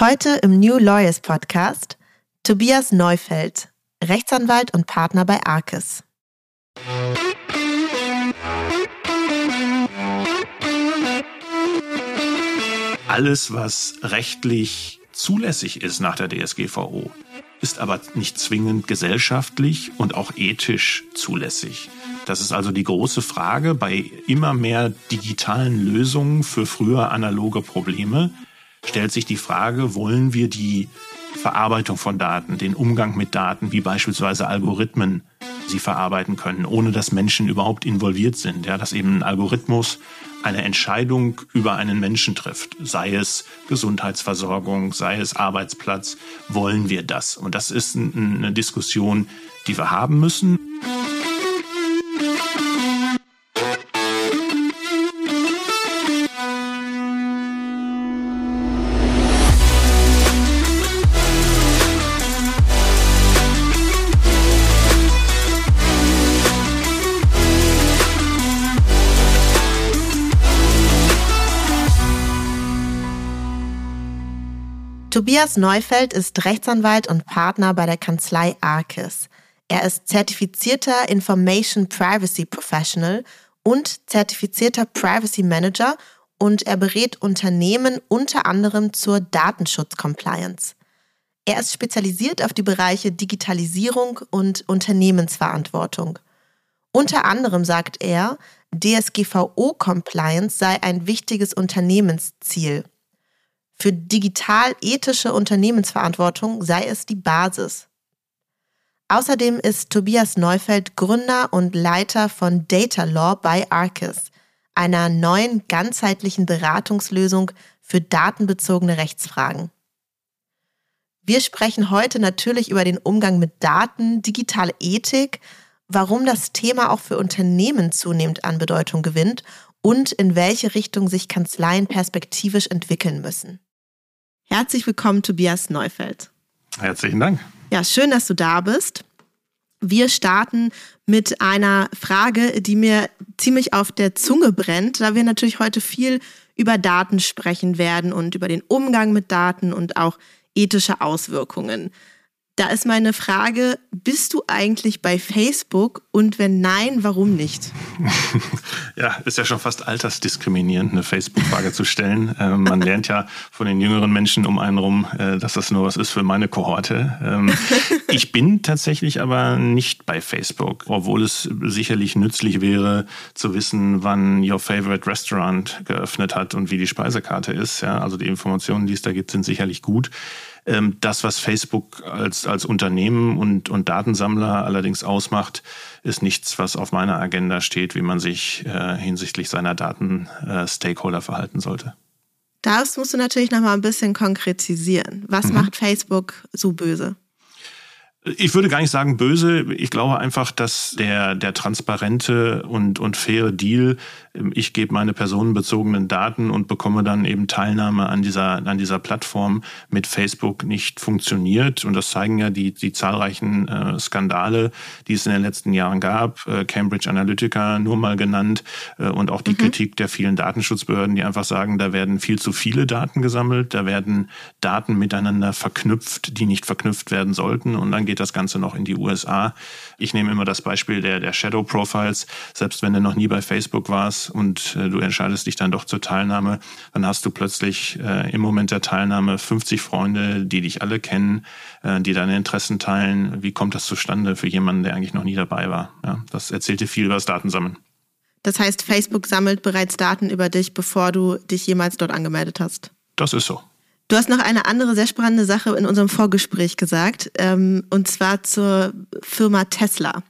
Heute im New Lawyers Podcast Tobias Neufeld, Rechtsanwalt und Partner bei Arkes. Alles, was rechtlich zulässig ist nach der DSGVO, ist aber nicht zwingend gesellschaftlich und auch ethisch zulässig. Das ist also die große Frage bei immer mehr digitalen Lösungen für früher analoge Probleme stellt sich die Frage, wollen wir die Verarbeitung von Daten, den Umgang mit Daten, wie beispielsweise Algorithmen sie verarbeiten können, ohne dass Menschen überhaupt involviert sind. Ja, dass eben ein Algorithmus eine Entscheidung über einen Menschen trifft, sei es Gesundheitsversorgung, sei es Arbeitsplatz, wollen wir das? Und das ist eine Diskussion, die wir haben müssen. Tobias Neufeld ist Rechtsanwalt und Partner bei der Kanzlei Arkes. Er ist zertifizierter Information Privacy Professional und zertifizierter Privacy Manager und er berät Unternehmen unter anderem zur Datenschutz-Compliance. Er ist spezialisiert auf die Bereiche Digitalisierung und Unternehmensverantwortung. Unter anderem sagt er, DSGVO-Compliance sei ein wichtiges Unternehmensziel für digital-ethische Unternehmensverantwortung sei es die Basis. Außerdem ist Tobias Neufeld Gründer und Leiter von Data Law bei Arcus, einer neuen ganzheitlichen Beratungslösung für datenbezogene Rechtsfragen. Wir sprechen heute natürlich über den Umgang mit Daten, digitale Ethik, warum das Thema auch für Unternehmen zunehmend an Bedeutung gewinnt und in welche Richtung sich Kanzleien perspektivisch entwickeln müssen. Herzlich willkommen, Tobias Neufeld. Herzlichen Dank. Ja, schön, dass du da bist. Wir starten mit einer Frage, die mir ziemlich auf der Zunge brennt, da wir natürlich heute viel über Daten sprechen werden und über den Umgang mit Daten und auch ethische Auswirkungen. Da ist meine Frage, bist du eigentlich bei Facebook und wenn nein, warum nicht? Ja, ist ja schon fast altersdiskriminierend, eine Facebook-Frage zu stellen. Ähm, man lernt ja von den jüngeren Menschen um einen rum, äh, dass das nur was ist für meine Kohorte. Ähm, ich bin tatsächlich aber nicht bei Facebook, obwohl es sicherlich nützlich wäre zu wissen, wann Your Favorite Restaurant geöffnet hat und wie die Speisekarte ist. Ja, also die Informationen, die es da gibt, sind sicherlich gut. Ähm, das, was Facebook als, als Unternehmen und, und Datensammler allerdings ausmacht, ist nichts, was auf meiner Agenda steht, wie man sich äh, hinsichtlich seiner Daten-Stakeholder äh, verhalten sollte. Das musst du natürlich noch mal ein bisschen konkretisieren. Was mhm. macht Facebook so böse? Ich würde gar nicht sagen böse. Ich glaube einfach, dass der, der transparente und, und faire Deal, ähm, ich gebe meine personenbezogenen Daten und bekomme dann eben Teilnahme an dieser, an dieser Plattform mit Facebook nicht funktioniert. Und das zeigen ja die, die zahlreichen äh, Skandale, die es in den letzten Jahren gab. Äh, Cambridge Analytica nur mal genannt äh, und auch die mhm. Kritik der vielen Datenschutzbehörden, die einfach sagen, da werden viel zu viele Daten gesammelt, da werden Daten miteinander verknüpft, die nicht verknüpft werden sollten. Und dann geht geht das Ganze noch in die USA. Ich nehme immer das Beispiel der, der Shadow Profiles. Selbst wenn du noch nie bei Facebook warst und äh, du entscheidest dich dann doch zur Teilnahme, dann hast du plötzlich äh, im Moment der Teilnahme 50 Freunde, die dich alle kennen, äh, die deine Interessen teilen. Wie kommt das zustande für jemanden, der eigentlich noch nie dabei war? Ja, das erzählt dir viel über das Datensammeln. Das heißt, Facebook sammelt bereits Daten über dich, bevor du dich jemals dort angemeldet hast. Das ist so. Du hast noch eine andere sehr spannende Sache in unserem Vorgespräch gesagt, ähm, und zwar zur Firma Tesla.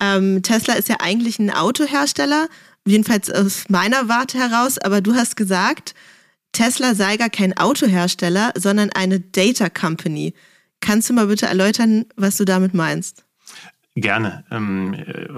Ähm, Tesla ist ja eigentlich ein Autohersteller, jedenfalls aus meiner Warte heraus, aber du hast gesagt, Tesla sei gar kein Autohersteller, sondern eine Data Company. Kannst du mal bitte erläutern, was du damit meinst? Gerne. Ähm,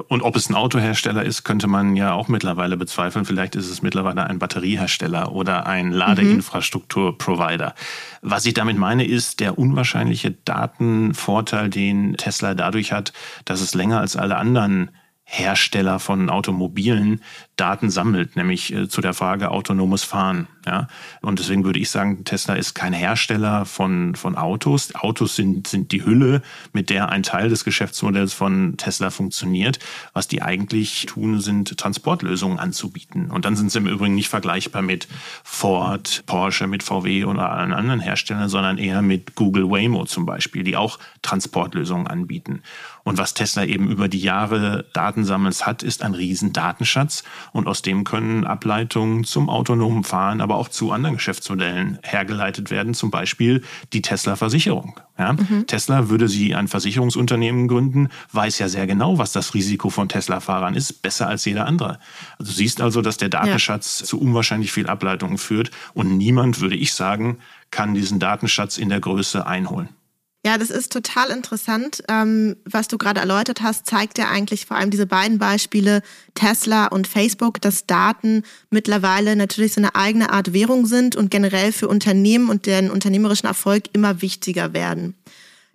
und ob es ein Autohersteller ist, könnte man ja auch mittlerweile bezweifeln. Vielleicht ist es mittlerweile ein Batteriehersteller oder ein Ladeinfrastrukturprovider. Was ich damit meine, ist der unwahrscheinliche Datenvorteil, den Tesla dadurch hat, dass es länger als alle anderen Hersteller von Automobilen Daten sammelt, nämlich äh, zu der Frage autonomes Fahren. Ja? Und deswegen würde ich sagen, Tesla ist kein Hersteller von, von Autos. Autos sind, sind die Hülle, mit der ein Teil des Geschäftsmodells von Tesla funktioniert. Was die eigentlich tun, sind Transportlösungen anzubieten. Und dann sind sie im Übrigen nicht vergleichbar mit Ford, Porsche, mit VW oder allen anderen Herstellern, sondern eher mit Google Waymo zum Beispiel, die auch Transportlösungen anbieten. Und was Tesla eben über die Jahre Datensammels hat, ist ein riesen Datenschatz. Und aus dem können Ableitungen zum autonomen Fahren, aber auch zu anderen Geschäftsmodellen hergeleitet werden. Zum Beispiel die Tesla-Versicherung. Ja? Mhm. Tesla würde sie ein Versicherungsunternehmen gründen, weiß ja sehr genau, was das Risiko von Tesla-Fahrern ist, besser als jeder andere. Also du siehst also, dass der Datenschatz ja. zu unwahrscheinlich viel Ableitungen führt und niemand, würde ich sagen, kann diesen Datenschatz in der Größe einholen. Ja, das ist total interessant. Ähm, was du gerade erläutert hast, zeigt ja eigentlich vor allem diese beiden Beispiele, Tesla und Facebook, dass Daten mittlerweile natürlich so eine eigene Art Währung sind und generell für Unternehmen und deren unternehmerischen Erfolg immer wichtiger werden.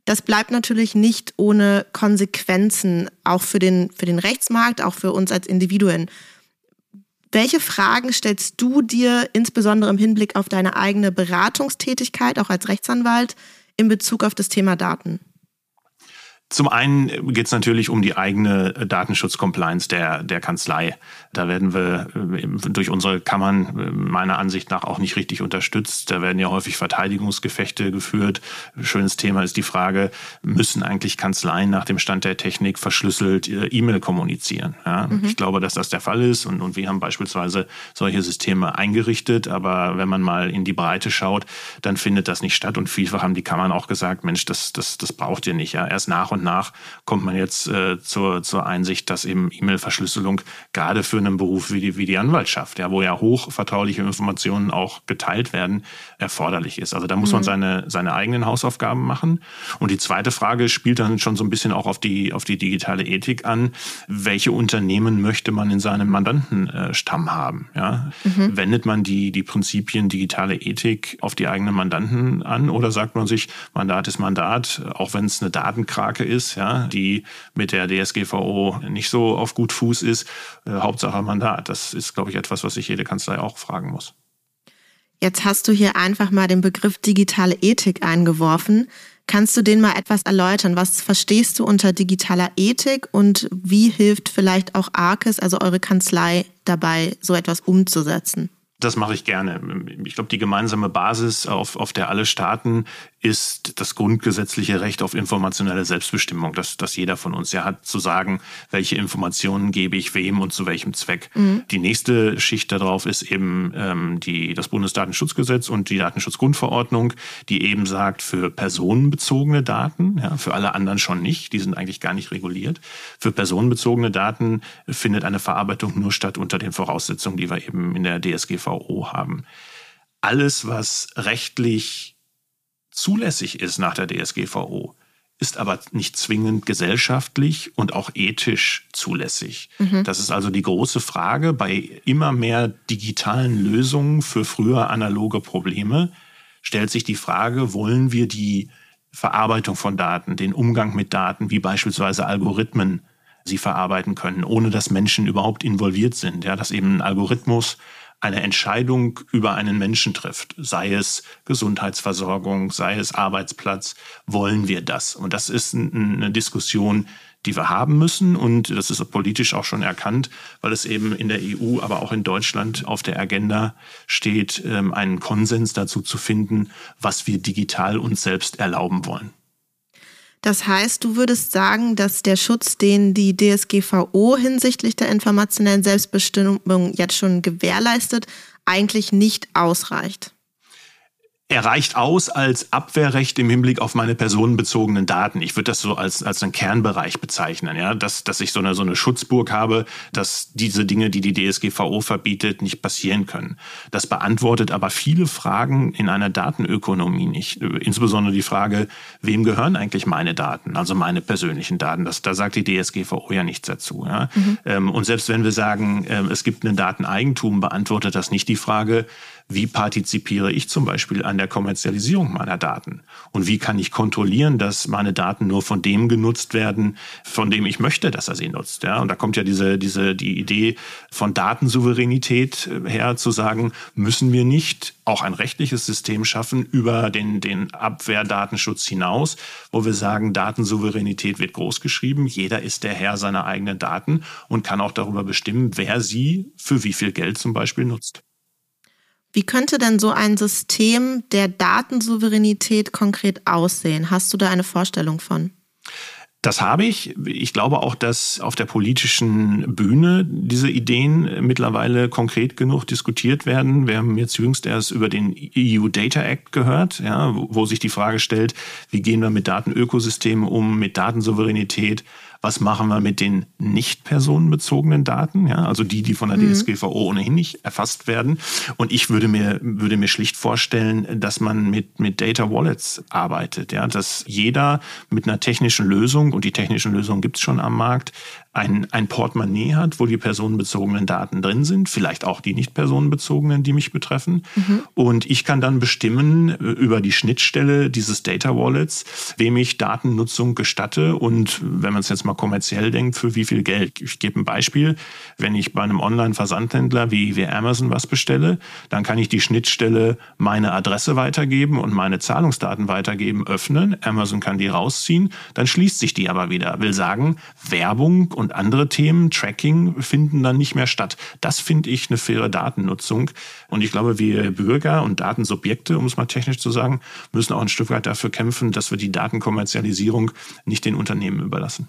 Das bleibt natürlich nicht ohne Konsequenzen, auch für den, für den Rechtsmarkt, auch für uns als Individuen. Welche Fragen stellst du dir insbesondere im Hinblick auf deine eigene Beratungstätigkeit, auch als Rechtsanwalt, in Bezug auf das Thema Daten? Zum einen geht es natürlich um die eigene Datenschutz-Compliance der, der Kanzlei. Da werden wir äh, durch unsere Kammern äh, meiner Ansicht nach auch nicht richtig unterstützt. Da werden ja häufig Verteidigungsgefechte geführt. Schönes Thema ist die Frage, müssen eigentlich Kanzleien nach dem Stand der Technik verschlüsselt äh, E-Mail kommunizieren? Ja, mhm. Ich glaube, dass das der Fall ist und, und wir haben beispielsweise solche Systeme eingerichtet. Aber wenn man mal in die Breite schaut, dann findet das nicht statt. Und vielfach haben die Kammern auch gesagt, Mensch, das, das, das braucht ihr nicht. Ja, erst nach und und nach kommt man jetzt äh, zur, zur Einsicht, dass eben E-Mail-Verschlüsselung gerade für einen Beruf wie die, wie die Anwaltschaft, ja, wo ja hochvertrauliche Informationen auch geteilt werden, erforderlich ist. Also da muss mhm. man seine, seine eigenen Hausaufgaben machen. Und die zweite Frage spielt dann schon so ein bisschen auch auf die, auf die digitale Ethik an. Welche Unternehmen möchte man in seinem Mandantenstamm haben? Ja? Mhm. Wendet man die, die Prinzipien digitale Ethik auf die eigenen Mandanten an oder sagt man sich, Mandat ist Mandat, auch wenn es eine Datenkrake ist, ja, die mit der DSGVO nicht so auf gut Fuß ist. Äh, Hauptsache Mandat. Das ist, glaube ich, etwas, was sich jede Kanzlei auch fragen muss. Jetzt hast du hier einfach mal den Begriff digitale Ethik eingeworfen. Kannst du den mal etwas erläutern? Was verstehst du unter digitaler Ethik und wie hilft vielleicht auch ARCES, also eure Kanzlei, dabei, so etwas umzusetzen? Das mache ich gerne. Ich glaube, die gemeinsame Basis, auf, auf der alle starten, ist das grundgesetzliche Recht auf informationelle Selbstbestimmung, dass, dass jeder von uns ja hat, zu sagen, welche Informationen gebe ich wem und zu welchem Zweck. Mhm. Die nächste Schicht darauf ist eben ähm, die, das Bundesdatenschutzgesetz und die Datenschutzgrundverordnung, die eben sagt, für personenbezogene Daten, ja, für alle anderen schon nicht, die sind eigentlich gar nicht reguliert. Für personenbezogene Daten findet eine Verarbeitung nur statt unter den Voraussetzungen, die wir eben in der DSGVO haben. Alles, was rechtlich zulässig ist nach der DSGVO, ist aber nicht zwingend gesellschaftlich und auch ethisch zulässig. Mhm. Das ist also die große Frage bei immer mehr digitalen Lösungen für früher analoge Probleme. Stellt sich die Frage, wollen wir die Verarbeitung von Daten, den Umgang mit Daten, wie beispielsweise Algorithmen, sie verarbeiten können, ohne dass Menschen überhaupt involviert sind. Ja, dass eben ein Algorithmus eine Entscheidung über einen Menschen trifft, sei es Gesundheitsversorgung, sei es Arbeitsplatz, wollen wir das? Und das ist eine Diskussion, die wir haben müssen und das ist politisch auch schon erkannt, weil es eben in der EU, aber auch in Deutschland auf der Agenda steht, ähm, einen Konsens dazu zu finden, was wir digital uns selbst erlauben wollen. Das heißt, du würdest sagen, dass der Schutz, den die DSGVO hinsichtlich der informationellen Selbstbestimmung jetzt schon gewährleistet, eigentlich nicht ausreicht. Er reicht aus als Abwehrrecht im Hinblick auf meine personenbezogenen Daten. Ich würde das so als, als einen Kernbereich bezeichnen, ja, dass, dass ich so eine, so eine Schutzburg habe, dass diese Dinge, die die DSGVO verbietet, nicht passieren können. Das beantwortet aber viele Fragen in einer Datenökonomie nicht. Insbesondere die Frage, wem gehören eigentlich meine Daten, also meine persönlichen Daten. Das, da sagt die DSGVO ja nichts dazu. Ja. Mhm. Ähm, und selbst wenn wir sagen, ähm, es gibt ein Dateneigentum, beantwortet das nicht die Frage, wie partizipiere ich zum Beispiel an der Kommerzialisierung meiner Daten? Und wie kann ich kontrollieren, dass meine Daten nur von dem genutzt werden, von dem ich möchte, dass er sie nutzt? Ja, und da kommt ja diese, diese, die Idee von Datensouveränität äh, her, zu sagen, müssen wir nicht auch ein rechtliches System schaffen über den, den Abwehrdatenschutz hinaus, wo wir sagen, Datensouveränität wird großgeschrieben, jeder ist der Herr seiner eigenen Daten und kann auch darüber bestimmen, wer sie für wie viel Geld zum Beispiel nutzt. Wie könnte denn so ein System der Datensouveränität konkret aussehen? Hast du da eine Vorstellung von? Das habe ich. Ich glaube auch, dass auf der politischen Bühne diese Ideen mittlerweile konkret genug diskutiert werden. Wir haben jetzt jüngst erst über den EU Data Act gehört, ja, wo sich die Frage stellt, wie gehen wir mit Datenökosystemen um, mit Datensouveränität, was machen wir mit den nicht personenbezogenen Daten, ja, also die, die von der mhm. DSGVO ohnehin nicht erfasst werden. Und ich würde mir, würde mir schlicht vorstellen, dass man mit, mit Data Wallets arbeitet, ja, dass jeder mit einer technischen Lösung, und die technischen Lösungen gibt es schon am Markt, ein, ein Portemonnaie hat, wo die personenbezogenen Daten drin sind, vielleicht auch die nicht personenbezogenen, die mich betreffen. Mhm. Und ich kann dann bestimmen äh, über die Schnittstelle dieses Data Wallets, wem ich Datennutzung gestatte und wenn man es jetzt mal kommerziell denkt, für wie viel Geld. Ich gebe ein Beispiel. Wenn ich bei einem Online-Versandhändler wie, wie Amazon was bestelle, dann kann ich die Schnittstelle meine Adresse weitergeben und meine Zahlungsdaten weitergeben, öffnen. Amazon kann die rausziehen, dann schließt sich die aber wieder. Will sagen, Werbung und andere Themen, Tracking, finden dann nicht mehr statt. Das finde ich eine faire Datennutzung. Und ich glaube, wir Bürger und Datensubjekte, um es mal technisch zu sagen, müssen auch ein Stück weit dafür kämpfen, dass wir die Datenkommerzialisierung nicht den Unternehmen überlassen.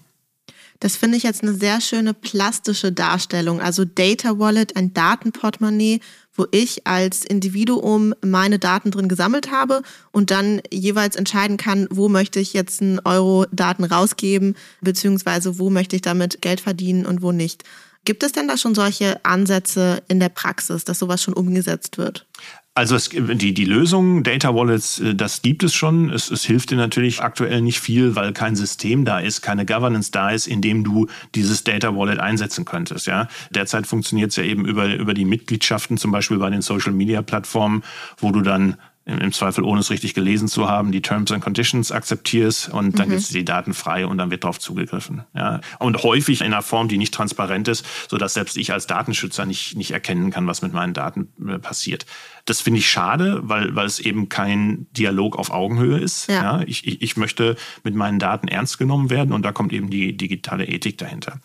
Das finde ich jetzt eine sehr schöne plastische Darstellung. Also Data Wallet, ein Datenportemonnaie, wo ich als Individuum meine Daten drin gesammelt habe und dann jeweils entscheiden kann, wo möchte ich jetzt einen Euro Daten rausgeben, beziehungsweise wo möchte ich damit Geld verdienen und wo nicht. Gibt es denn da schon solche Ansätze in der Praxis, dass sowas schon umgesetzt wird? Also es, die, die Lösung Data Wallets, äh, das gibt es schon. Es, es hilft dir natürlich aktuell nicht viel, weil kein System da ist, keine Governance da ist, in dem du dieses Data Wallet einsetzen könntest. Ja, derzeit funktioniert es ja eben über über die Mitgliedschaften, zum Beispiel bei den Social Media Plattformen, wo du dann im Zweifel ohne es richtig gelesen zu haben, die Terms and Conditions akzeptierst und dann mhm. gibst du die Daten frei und dann wird darauf zugegriffen. Ja. Und häufig in einer Form, die nicht transparent ist, sodass selbst ich als Datenschützer nicht, nicht erkennen kann, was mit meinen Daten äh, passiert. Das finde ich schade, weil, weil es eben kein Dialog auf Augenhöhe ist. Ja. ja. Ich, ich, ich möchte mit meinen Daten ernst genommen werden und da kommt eben die digitale Ethik dahinter.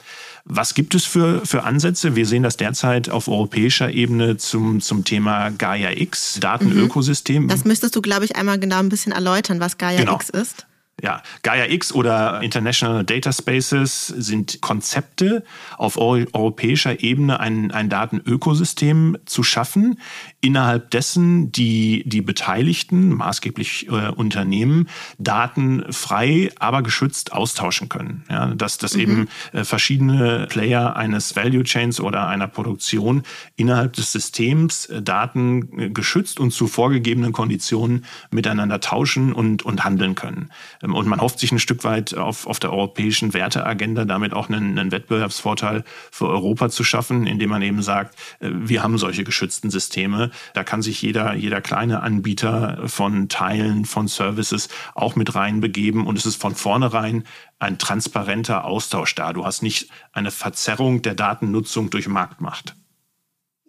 Was gibt es für, für Ansätze? Wir sehen das derzeit auf europäischer Ebene zum, zum Thema Gaia X, Datenökosystem. Mhm. Das müsstest du, glaube ich, einmal genau ein bisschen erläutern, was Gaia genau. X ist. Ja, Gaia X oder International Data Spaces sind Konzepte, auf europäischer Ebene ein, ein Datenökosystem zu schaffen, innerhalb dessen die, die Beteiligten, maßgeblich äh, Unternehmen, Daten frei, aber geschützt austauschen können. Ja, dass dass mhm. eben äh, verschiedene Player eines Value Chains oder einer Produktion innerhalb des Systems äh, Daten äh, geschützt und zu vorgegebenen Konditionen miteinander tauschen und, und handeln können. Ähm, und man hofft sich ein Stück weit auf, auf der europäischen Werteagenda damit auch einen, einen Wettbewerbsvorteil für Europa zu schaffen, indem man eben sagt, äh, wir haben solche geschützten Systeme. Da kann sich jeder, jeder kleine Anbieter von Teilen, von Services auch mit reinbegeben. Und es ist von vornherein ein transparenter Austausch da. Du hast nicht eine Verzerrung der Datennutzung durch Marktmacht.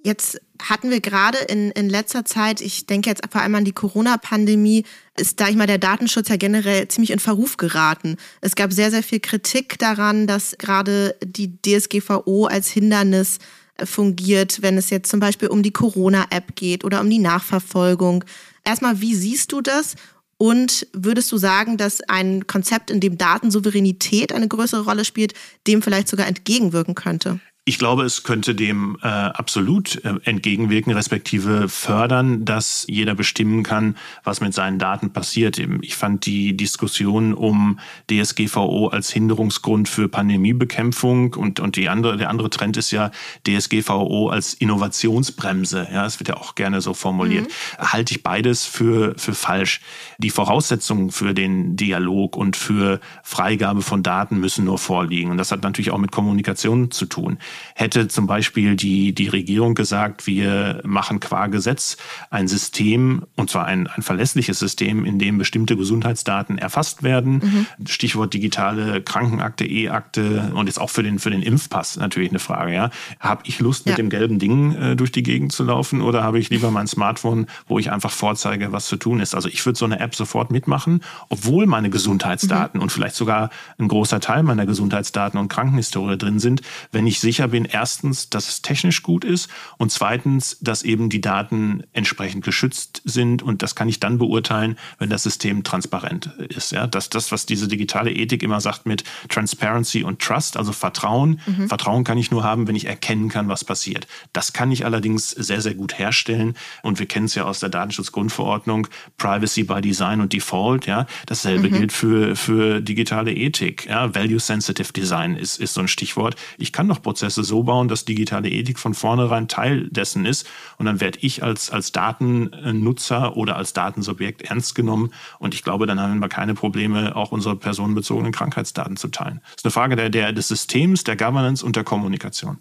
Jetzt hatten wir gerade in, in letzter Zeit, ich denke jetzt vor allem an die Corona-Pandemie, ist, da ich mal, der Datenschutz ja generell ziemlich in Verruf geraten. Es gab sehr, sehr viel Kritik daran, dass gerade die DSGVO als Hindernis äh, fungiert, wenn es jetzt zum Beispiel um die Corona-App geht oder um die Nachverfolgung. Erstmal, wie siehst du das? Und würdest du sagen, dass ein Konzept, in dem Datensouveränität eine größere Rolle spielt, dem vielleicht sogar entgegenwirken könnte? Ich glaube, es könnte dem äh, absolut äh, entgegenwirken, respektive fördern, dass jeder bestimmen kann, was mit seinen Daten passiert. Ich fand die Diskussion um DSGVO als Hinderungsgrund für Pandemiebekämpfung und, und die andere, der andere Trend ist ja DSGVO als Innovationsbremse. Ja, es wird ja auch gerne so formuliert. Mhm. Halte ich beides für, für falsch. Die Voraussetzungen für den Dialog und für Freigabe von Daten müssen nur vorliegen. Und das hat natürlich auch mit Kommunikation zu tun. Hätte zum Beispiel die, die Regierung gesagt, wir machen qua Gesetz ein System, und zwar ein, ein verlässliches System, in dem bestimmte Gesundheitsdaten erfasst werden. Mhm. Stichwort digitale Krankenakte, E-Akte und jetzt auch für den, für den Impfpass natürlich eine Frage. Ja? Habe ich Lust, ja. mit dem gelben Ding äh, durch die Gegend zu laufen oder habe ich lieber mein Smartphone, wo ich einfach vorzeige, was zu tun ist? Also ich würde so eine App sofort mitmachen, obwohl meine Gesundheitsdaten mhm. und vielleicht sogar ein großer Teil meiner Gesundheitsdaten und Krankenhistorie drin sind, wenn ich sicher bin, erstens, dass es technisch gut ist und zweitens, dass eben die Daten entsprechend geschützt sind und das kann ich dann beurteilen, wenn das System transparent ist. Ja, dass das, was diese digitale Ethik immer sagt mit Transparency und Trust, also Vertrauen. Mhm. Vertrauen kann ich nur haben, wenn ich erkennen kann, was passiert. Das kann ich allerdings sehr, sehr gut herstellen und wir kennen es ja aus der Datenschutzgrundverordnung, Privacy by Design und Default. Ja, dasselbe mhm. gilt für für digitale Ethik. Ja, Value Sensitive Design ist ist so ein Stichwort. Ich kann doch Prozesse so bauen, dass digitale Ethik von vornherein Teil dessen ist und dann werde ich als als Datennutzer oder als Datensubjekt ernst genommen und ich glaube, dann haben wir keine Probleme, auch unsere personenbezogenen Krankheitsdaten zu teilen. Das ist eine Frage der, der, des Systems, der Governance und der Kommunikation.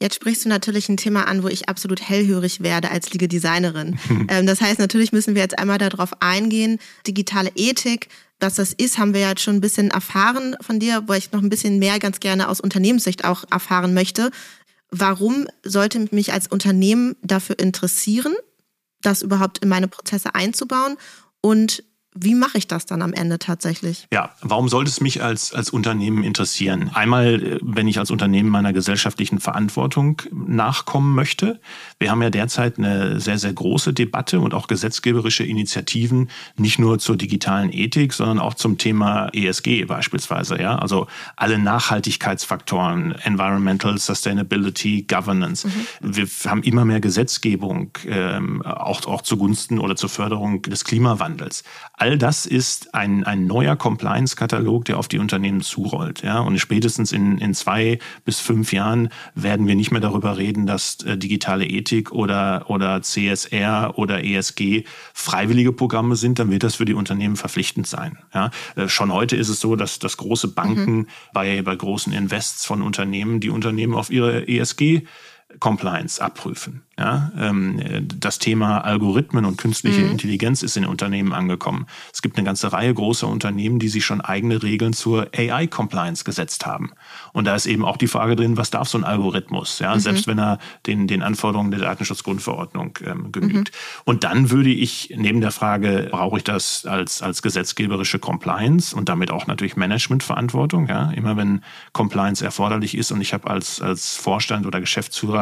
Jetzt sprichst du natürlich ein Thema an, wo ich absolut hellhörig werde als Liga-Designerin. ähm, das heißt, natürlich müssen wir jetzt einmal darauf eingehen, digitale Ethik, was das ist, haben wir ja jetzt schon ein bisschen erfahren von dir, wo ich noch ein bisschen mehr ganz gerne aus Unternehmenssicht auch erfahren möchte. Warum sollte mich als Unternehmen dafür interessieren, das überhaupt in meine Prozesse einzubauen? Und wie mache ich das dann am Ende tatsächlich? Ja, warum sollte es mich als, als Unternehmen interessieren? Einmal, äh, wenn ich als Unternehmen meiner gesellschaftlichen Verantwortung nachkommen möchte. Wir haben ja derzeit eine sehr, sehr große Debatte und auch gesetzgeberische Initiativen, nicht nur zur digitalen Ethik, sondern auch zum Thema ESG beispielsweise. Ja? Also alle Nachhaltigkeitsfaktoren, Environmental Sustainability, Governance. Mhm. Wir haben immer mehr Gesetzgebung, ähm, auch, auch zugunsten oder zur Förderung des Klimawandels All das ist ein, ein neuer Compliance-Katalog, der auf die Unternehmen zurollt. Ja? Und spätestens in, in zwei bis fünf Jahren werden wir nicht mehr darüber reden, dass äh, digitale Ethik oder, oder CSR oder ESG freiwillige Programme sind. Dann wird das für die Unternehmen verpflichtend sein. Ja? Äh, schon heute ist es so, dass, dass große Banken mhm. bei, bei großen Invests von Unternehmen die Unternehmen auf ihre ESG Compliance abprüfen. Ja, ähm, das Thema Algorithmen und künstliche mhm. Intelligenz ist in Unternehmen angekommen. Es gibt eine ganze Reihe großer Unternehmen, die sich schon eigene Regeln zur AI-Compliance gesetzt haben. Und da ist eben auch die Frage drin, was darf so ein Algorithmus, ja, mhm. selbst wenn er den, den Anforderungen der Datenschutzgrundverordnung ähm, genügt. Mhm. Und dann würde ich neben der Frage, brauche ich das als, als gesetzgeberische Compliance und damit auch natürlich Managementverantwortung, ja, immer wenn Compliance erforderlich ist und ich habe als, als Vorstand oder Geschäftsführer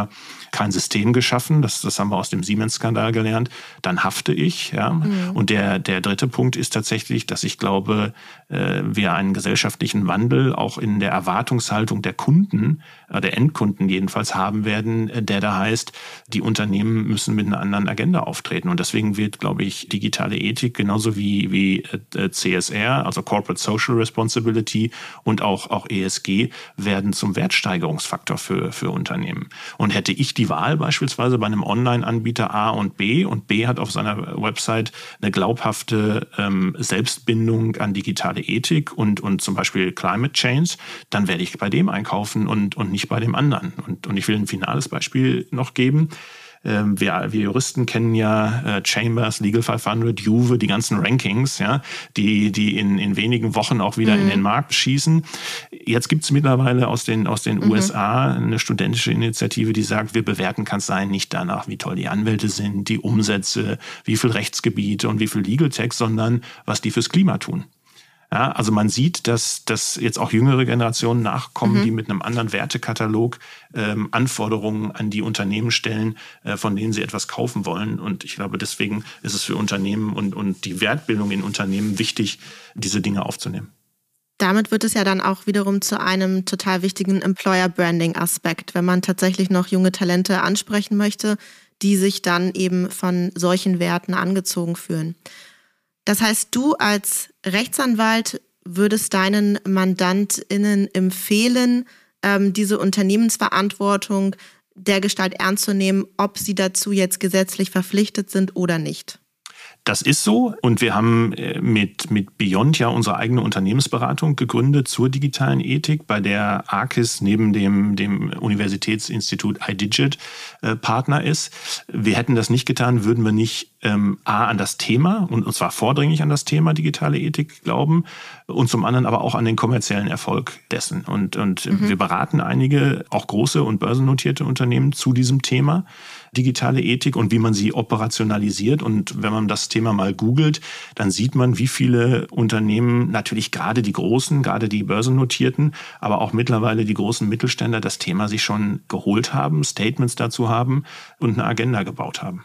kein System geschaffen, das, das haben wir aus dem Siemens-Skandal gelernt, dann hafte ich. Ja? Mhm. Und der, der dritte Punkt ist tatsächlich, dass ich glaube, äh, wir einen gesellschaftlichen Wandel auch in der Erwartungshaltung der Kunden, äh, der Endkunden jedenfalls haben werden, äh, der da heißt, die Unternehmen müssen mit einer anderen Agenda auftreten. Und deswegen wird, glaube ich, digitale Ethik genauso wie, wie CSR, also Corporate Social Responsibility und auch, auch ESG werden zum Wertsteigerungsfaktor für, für Unternehmen. Und hätte ich die Wahl beispielsweise bei einem Online-Anbieter A und B und B hat auf seiner Website eine glaubhafte ähm, Selbstbindung an digitale Ethik und, und zum Beispiel Climate Change, dann werde ich bei dem einkaufen und, und nicht bei dem anderen. Und, und ich will ein finales Beispiel noch geben. Ähm, wir, wir Juristen kennen ja äh, Chambers, Legal 500, Juve, die ganzen Rankings, ja, die, die in, in wenigen Wochen auch wieder mhm. in den Markt schießen. Jetzt gibt es mittlerweile aus den, aus den mhm. USA eine studentische Initiative, die sagt, wir bewerten Kanzleien nicht danach, wie toll die Anwälte sind, die Umsätze, wie viel Rechtsgebiete und wie viel Legal Text, sondern was die fürs Klima tun. Ja, also man sieht, dass, dass jetzt auch jüngere Generationen nachkommen, mhm. die mit einem anderen Wertekatalog ähm, Anforderungen an die Unternehmen stellen, äh, von denen sie etwas kaufen wollen. Und ich glaube, deswegen ist es für Unternehmen und, und die Wertbildung in Unternehmen wichtig, diese Dinge aufzunehmen. Damit wird es ja dann auch wiederum zu einem total wichtigen Employer-Branding-Aspekt, wenn man tatsächlich noch junge Talente ansprechen möchte, die sich dann eben von solchen Werten angezogen fühlen. Das heißt, du als Rechtsanwalt würdest deinen MandantInnen empfehlen, ähm, diese Unternehmensverantwortung der Gestalt ernst zu nehmen, ob sie dazu jetzt gesetzlich verpflichtet sind oder nicht? Das ist so und wir haben äh, mit, mit Beyond ja unsere eigene Unternehmensberatung gegründet zur digitalen Ethik, bei der ARCIS neben dem, dem Universitätsinstitut iDigit äh, Partner ist. Wir hätten das nicht getan, würden wir nicht ähm, A an das Thema und, und zwar vordringlich an das Thema digitale Ethik glauben und zum anderen aber auch an den kommerziellen Erfolg dessen. Und, und mhm. wir beraten einige, auch große und börsennotierte Unternehmen zu diesem Thema digitale Ethik und wie man sie operationalisiert. Und wenn man das Thema mal googelt, dann sieht man, wie viele Unternehmen, natürlich gerade die großen, gerade die börsennotierten, aber auch mittlerweile die großen Mittelständler das Thema sich schon geholt haben, Statements dazu haben und eine Agenda gebaut haben.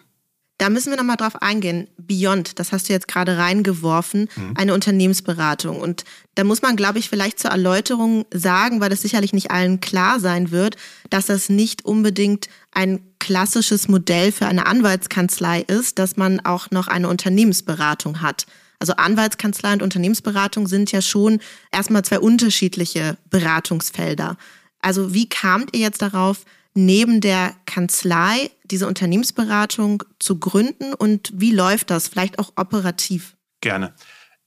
Da müssen wir nochmal drauf eingehen. Beyond, das hast du jetzt gerade reingeworfen, mhm. eine Unternehmensberatung. Und da muss man, glaube ich, vielleicht zur Erläuterung sagen, weil das sicherlich nicht allen klar sein wird, dass das nicht unbedingt ein klassisches Modell für eine Anwaltskanzlei ist, dass man auch noch eine Unternehmensberatung hat. Also Anwaltskanzlei und Unternehmensberatung sind ja schon erstmal zwei unterschiedliche Beratungsfelder. Also wie kamt ihr jetzt darauf, neben der Kanzlei diese Unternehmensberatung zu gründen und wie läuft das vielleicht auch operativ? Gerne.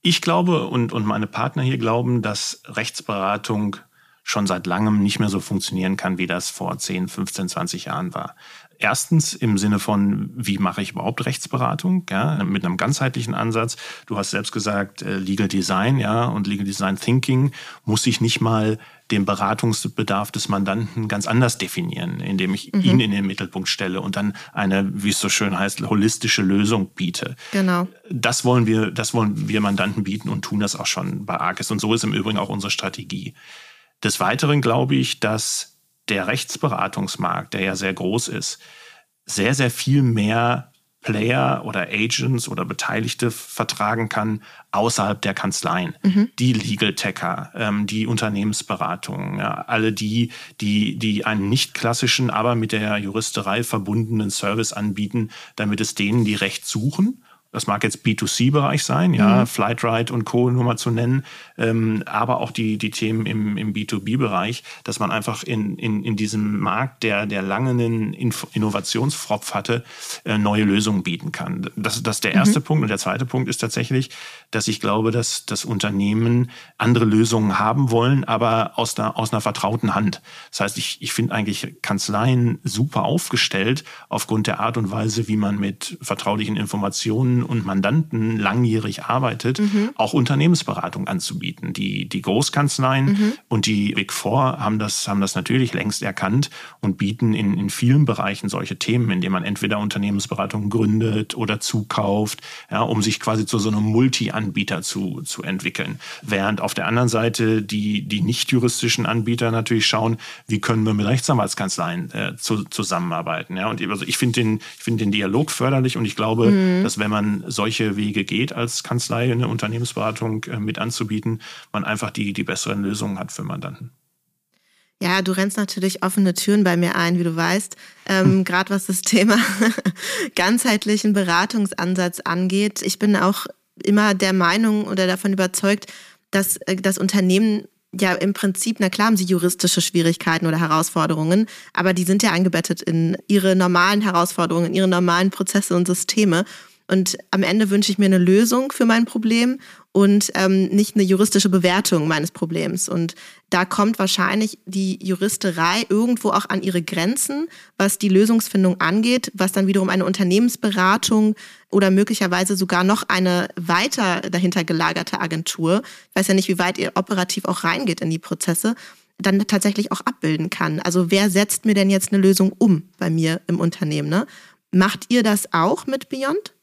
Ich glaube und, und meine Partner hier glauben, dass Rechtsberatung schon seit langem nicht mehr so funktionieren kann, wie das vor 10, 15, 20 Jahren war. Erstens im Sinne von, wie mache ich überhaupt Rechtsberatung, ja, mit einem ganzheitlichen Ansatz. Du hast selbst gesagt, äh, Legal Design, ja, und Legal Design Thinking muss ich nicht mal den Beratungsbedarf des Mandanten ganz anders definieren, indem ich mhm. ihn in den Mittelpunkt stelle und dann eine, wie es so schön heißt, holistische Lösung biete. Genau. Das wollen wir, das wollen wir Mandanten bieten und tun das auch schon bei Arcis. Und so ist im Übrigen auch unsere Strategie. Des Weiteren glaube ich, dass der Rechtsberatungsmarkt, der ja sehr groß ist, sehr, sehr viel mehr Player oder Agents oder Beteiligte vertragen kann außerhalb der Kanzleien. Mhm. Die Legal Techer, ähm, die Unternehmensberatungen, ja, alle die, die, die einen nicht klassischen, aber mit der Juristerei verbundenen Service anbieten, damit es denen, die Recht suchen, das mag jetzt B2C-Bereich sein, ja, mhm. Flightride und Co. nur mal zu nennen, ähm, aber auch die, die Themen im, im B2B-Bereich, dass man einfach in, in, in diesem Markt, der, der lange einen Innovationsfropf hatte, äh, neue Lösungen bieten kann. Das, das ist der erste mhm. Punkt. Und der zweite Punkt ist tatsächlich, dass ich glaube, dass das Unternehmen andere Lösungen haben wollen, aber aus einer, aus einer vertrauten Hand. Das heißt, ich, ich finde eigentlich Kanzleien super aufgestellt aufgrund der Art und Weise, wie man mit vertraulichen Informationen und Mandanten langjährig arbeitet, mhm. auch Unternehmensberatung anzubieten. Die, die Großkanzleien mhm. und die Big Four haben das, haben das natürlich längst erkannt und bieten in, in vielen Bereichen solche Themen, indem man entweder Unternehmensberatung gründet oder zukauft, ja, um sich quasi zu so einem Multi-Anbieter zu, zu entwickeln. Während auf der anderen Seite die, die nicht juristischen Anbieter natürlich schauen, wie können wir mit Rechtsanwaltskanzleien äh, zu, zusammenarbeiten. Ja, und also ich finde den, ich finde den Dialog förderlich und ich glaube, mhm. dass wenn man man solche Wege geht, als Kanzlei eine Unternehmensberatung äh, mit anzubieten, man einfach die, die besseren Lösungen hat für Mandanten. Ja, du rennst natürlich offene Türen bei mir ein, wie du weißt. Ähm, hm. Gerade was das Thema ganzheitlichen Beratungsansatz angeht. Ich bin auch immer der Meinung oder davon überzeugt, dass äh, das Unternehmen ja im Prinzip, na klar haben sie juristische Schwierigkeiten oder Herausforderungen, aber die sind ja eingebettet in ihre normalen Herausforderungen, in ihre normalen Prozesse und Systeme. Und am Ende wünsche ich mir eine Lösung für mein Problem und ähm, nicht eine juristische Bewertung meines Problems. Und da kommt wahrscheinlich die Juristerei irgendwo auch an ihre Grenzen, was die Lösungsfindung angeht, was dann wiederum eine Unternehmensberatung oder möglicherweise sogar noch eine weiter dahinter gelagerte Agentur, ich weiß ja nicht, wie weit ihr operativ auch reingeht in die Prozesse, dann tatsächlich auch abbilden kann. Also wer setzt mir denn jetzt eine Lösung um bei mir im Unternehmen? Ne? Macht ihr das auch mit Beyond?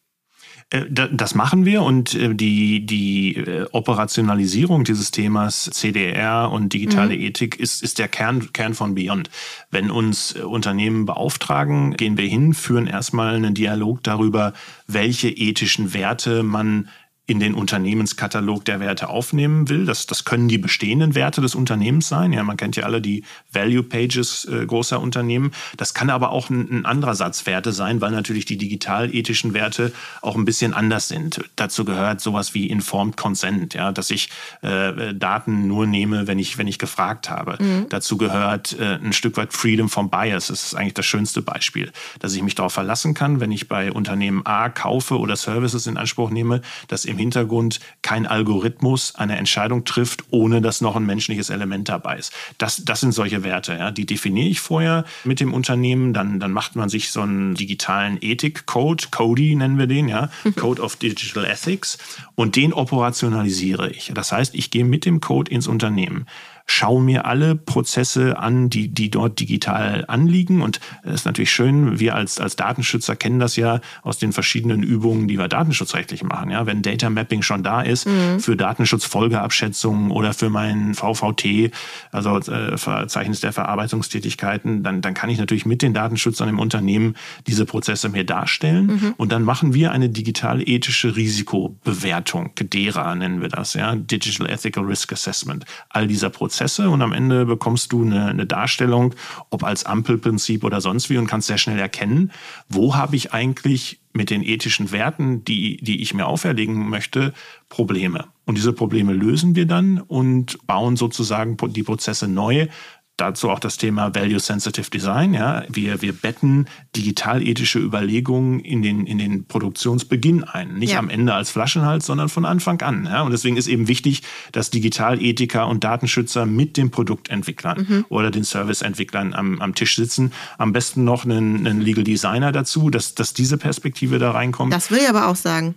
Äh, das machen wir und äh, die, die äh, Operationalisierung dieses Themas CDR und digitale mhm. Ethik ist, ist der Kern, Kern von Beyond. Wenn uns Unternehmen beauftragen, gehen wir hin, führen erstmal einen Dialog darüber, welche ethischen Werte man in den Unternehmenskatalog der Werte aufnehmen will. Das, das können die bestehenden Werte des Unternehmens sein. Ja, man kennt ja alle die Value Pages äh, großer Unternehmen. Das kann aber auch ein, ein, anderer Satz Werte sein, weil natürlich die digital-ethischen Werte auch ein bisschen anders sind. Dazu gehört sowas wie Informed Consent, ja, dass ich äh, Daten nur nehme, wenn ich, wenn ich gefragt habe. Mhm. Dazu gehört äh, ein Stück weit Freedom from Bias. Das ist eigentlich das schönste Beispiel, dass ich mich darauf verlassen kann, wenn ich bei Unternehmen A kaufe oder Services in Anspruch nehme, dass im Hintergrund kein Algorithmus eine Entscheidung trifft, ohne dass noch ein menschliches Element dabei ist. Das, das sind solche Werte. Ja. Die definiere ich vorher mit dem Unternehmen. Dann, dann macht man sich so einen digitalen Ethik-Code, CODI nennen wir den, ja, Code of Digital Ethics, und den operationalisiere ich. Das heißt, ich gehe mit dem Code ins Unternehmen schaue mir alle Prozesse an, die, die dort digital anliegen. Und es ist natürlich schön, wir als, als Datenschützer kennen das ja aus den verschiedenen Übungen, die wir datenschutzrechtlich machen. Ja, wenn Data Mapping schon da ist mhm. für Datenschutzfolgeabschätzungen oder für mein VVT, also äh, Verzeichnis der Verarbeitungstätigkeiten, dann, dann kann ich natürlich mit den Datenschützern im Unternehmen diese Prozesse mir darstellen. Mhm. Und dann machen wir eine digital-ethische Risikobewertung, DERA nennen wir das, ja, Digital Ethical Risk Assessment. All dieser Prozesse Prozesse und am Ende bekommst du eine, eine Darstellung, ob als Ampelprinzip oder sonst wie und kannst sehr schnell erkennen, wo habe ich eigentlich mit den ethischen Werten, die, die ich mir auferlegen möchte, Probleme. Und diese Probleme lösen wir dann und bauen sozusagen die Prozesse neu, Dazu auch das Thema Value Sensitive Design. Ja. Wir, wir betten digital-ethische Überlegungen in den, in den Produktionsbeginn ein. Nicht ja. am Ende als Flaschenhals, sondern von Anfang an. Ja. Und deswegen ist eben wichtig, dass Digitalethiker und Datenschützer mit den Produktentwicklern mhm. oder den Serviceentwicklern am, am Tisch sitzen. Am besten noch einen, einen Legal Designer dazu, dass, dass diese Perspektive da reinkommt. Das will ich aber auch sagen.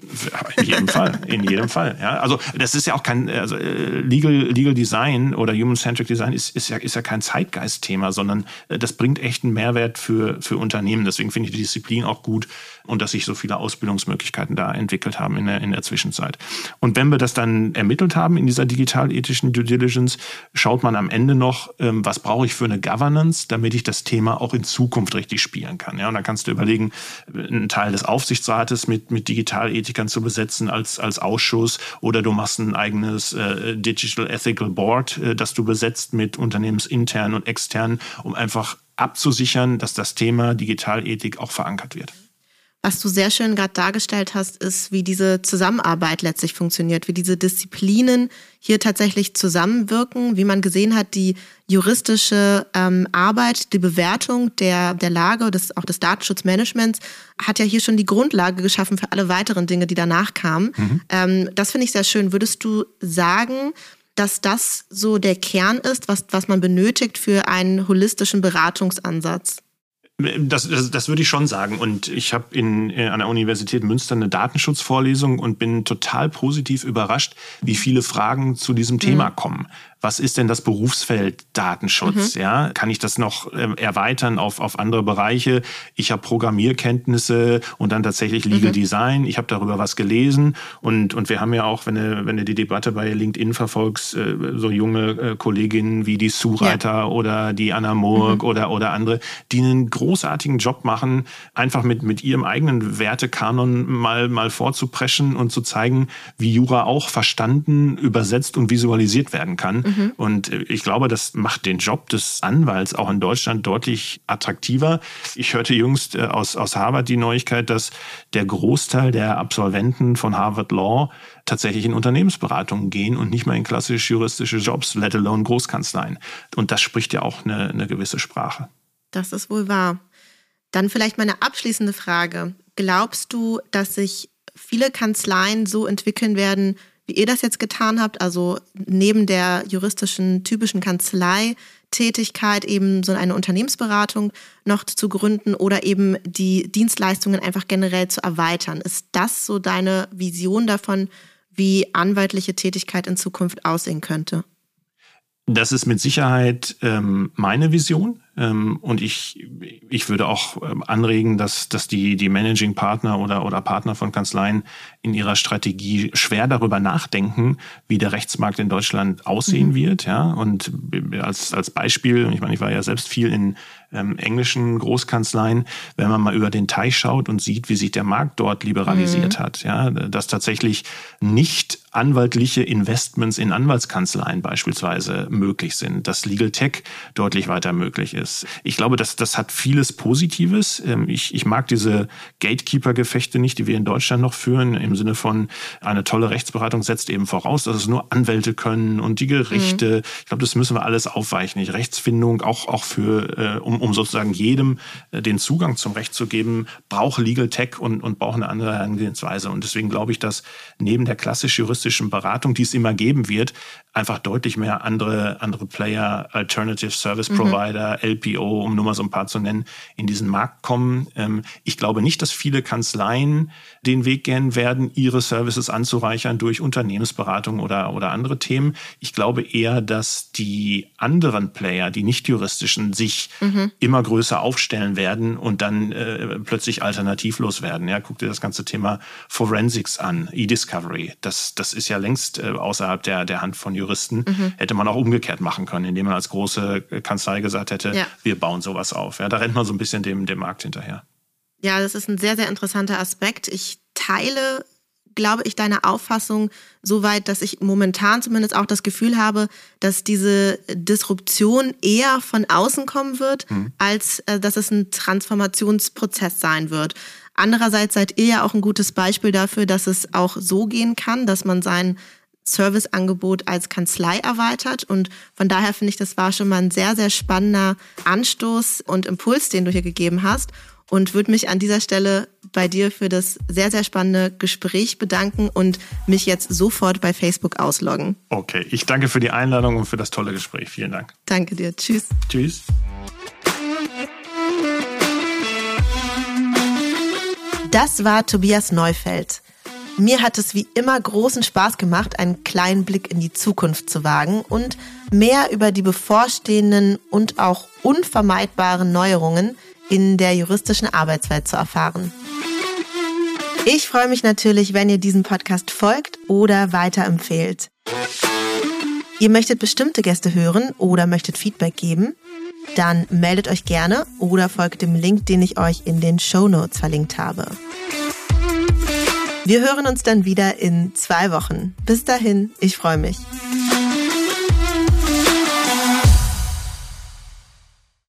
In jedem Fall. In jedem Fall. Ja. Also das ist ja auch kein also, äh, Legal, Legal Design oder Human-Centric Design ist, ist, ja, ist ja kein Zeitgeistthema, sondern äh, das bringt echt einen Mehrwert für, für Unternehmen. Deswegen finde ich die Disziplin auch gut und dass sich so viele Ausbildungsmöglichkeiten da entwickelt haben in der, in der Zwischenzeit. Und wenn wir das dann ermittelt haben in dieser digital-ethischen Due Diligence, schaut man am Ende noch, ähm, was brauche ich für eine Governance, damit ich das Thema auch in Zukunft richtig spielen kann. Ja, und dann kannst du überlegen, einen Teil des Aufsichtsrates mit, mit Digitalethikern zu besetzen als, als Ausschuss oder du machst ein eigenes äh, Digital Ethical Board, äh, das du besetzt mit unternehmensinternen internen und externen, um einfach abzusichern, dass das Thema Digitalethik auch verankert wird. Was du sehr schön gerade dargestellt hast, ist, wie diese Zusammenarbeit letztlich funktioniert, wie diese Disziplinen hier tatsächlich zusammenwirken, wie man gesehen hat, die juristische ähm, Arbeit, die Bewertung der, der Lage, des, auch des Datenschutzmanagements, hat ja hier schon die Grundlage geschaffen für alle weiteren Dinge, die danach kamen. Mhm. Ähm, das finde ich sehr schön. Würdest du sagen, dass das so der Kern ist, was, was man benötigt für einen holistischen Beratungsansatz? Das, das, das würde ich schon sagen. Und ich habe in, äh, an der Universität Münster eine Datenschutzvorlesung und bin total positiv überrascht, wie viele Fragen zu diesem Thema mhm. kommen was ist denn das Berufsfeld Datenschutz? Mhm. Ja, kann ich das noch äh, erweitern auf, auf andere Bereiche? Ich habe Programmierkenntnisse und dann tatsächlich Legal mhm. Design. Ich habe darüber was gelesen und, und wir haben ja auch, wenn du, wenn du die Debatte bei LinkedIn verfolgst, äh, so junge äh, Kolleginnen wie die Sue Reiter ja. oder die Anna Murg mhm. oder, oder andere, die einen großartigen Job machen, einfach mit, mit ihrem eigenen Wertekanon mal, mal vorzupreschen und zu zeigen, wie Jura auch verstanden, übersetzt und visualisiert werden kann. Mhm. Und äh, ich glaube, das macht den Job des Anwalts auch in Deutschland deutlich attraktiver. Ich hörte jüngst äh, aus, aus Harvard die Neuigkeit, dass der Großteil der Absolventen von Harvard Law tatsächlich in Unternehmensberatungen gehen und nicht mehr in klassisch juristische Jobs, let alone Großkanzleien. Und das spricht ja auch eine, eine gewisse Sprache. Das ist wohl wahr. Dann vielleicht meine abschließende Frage. Glaubst du, dass sich viele Kanzleien so entwickeln werden, wie ihr das jetzt getan habt, also neben der juristischen typischen Kanzlei-Tätigkeit eben so eine Unternehmensberatung noch zu gründen oder eben die Dienstleistungen einfach generell zu erweitern. Ist das so deine Vision davon, wie anwaltliche Tätigkeit in Zukunft aussehen könnte? Das ist mit Sicherheit ähm, meine Vision. Ähm, und ich, ich würde auch ähm, anregen, dass, dass die, die Managing Partner oder, oder Partner von Kanzleien in ihrer Strategie schwer darüber nachdenken, wie der Rechtsmarkt in Deutschland aussehen mhm. wird. Ja? Und als, als Beispiel, ich meine, ich war ja selbst viel in ähm, englischen Großkanzleien, wenn man mal über den Teich schaut und sieht, wie sich der Markt dort liberalisiert mhm. hat, ja, dass tatsächlich nicht anwaltliche Investments in Anwaltskanzleien beispielsweise möglich sind, dass Legal Tech deutlich weiter möglich ist. Ich glaube, das, das hat vieles Positives. Ähm, ich, ich mag diese Gatekeeper-Gefechte nicht, die wir in Deutschland noch führen, im Sinne von eine tolle Rechtsberatung setzt eben voraus, dass es nur Anwälte können und die Gerichte. Mhm. Ich glaube, das müssen wir alles aufweichen. Rechtsfindung auch, auch für, äh, um, um sozusagen jedem äh, den Zugang zum Recht zu geben, braucht Legal Tech und, und braucht eine andere Herangehensweise. Und deswegen glaube ich, dass neben der klassisch juristischen Beratung, die es immer geben wird, einfach deutlich mehr andere, andere Player, Alternative Service mhm. Provider, mhm. LPO, um nur mal so ein paar zu nennen, in diesen Markt kommen. Ähm, ich glaube nicht, dass viele Kanzleien den Weg gehen werden, ihre Services anzureichern durch Unternehmensberatung oder, oder andere Themen. Ich glaube eher, dass die anderen Player, die nicht juristischen, sich mhm. immer größer aufstellen werden und dann äh, plötzlich alternativlos werden. Ja, guck dir das ganze Thema Forensics an, E-Discovery. Das, das ist ja längst äh, außerhalb der, der Hand von Juristen. Mhm. Hätte man auch umgekehrt machen können, indem man als große Kanzlei gesagt hätte, ja. wir bauen sowas auf. Ja, da rennt man so ein bisschen dem, dem Markt hinterher. Ja, das ist ein sehr, sehr interessanter Aspekt. Ich teile, glaube ich, deine Auffassung so weit, dass ich momentan zumindest auch das Gefühl habe, dass diese Disruption eher von außen kommen wird, mhm. als äh, dass es ein Transformationsprozess sein wird. Andererseits seid ihr ja auch ein gutes Beispiel dafür, dass es auch so gehen kann, dass man sein Serviceangebot als Kanzlei erweitert. Und von daher finde ich, das war schon mal ein sehr, sehr spannender Anstoß und Impuls, den du hier gegeben hast und würde mich an dieser Stelle bei dir für das sehr, sehr spannende Gespräch bedanken und mich jetzt sofort bei Facebook ausloggen. Okay, ich danke für die Einladung und für das tolle Gespräch. Vielen Dank. Danke dir. Tschüss. Tschüss. Das war Tobias Neufeld. Mir hat es wie immer großen Spaß gemacht, einen kleinen Blick in die Zukunft zu wagen und mehr über die bevorstehenden und auch unvermeidbaren Neuerungen in der juristischen Arbeitswelt zu erfahren. Ich freue mich natürlich, wenn ihr diesem Podcast folgt oder weiterempfehlt. Ihr möchtet bestimmte Gäste hören oder möchtet Feedback geben? Dann meldet euch gerne oder folgt dem Link, den ich euch in den Show Notes verlinkt habe. Wir hören uns dann wieder in zwei Wochen. Bis dahin, ich freue mich.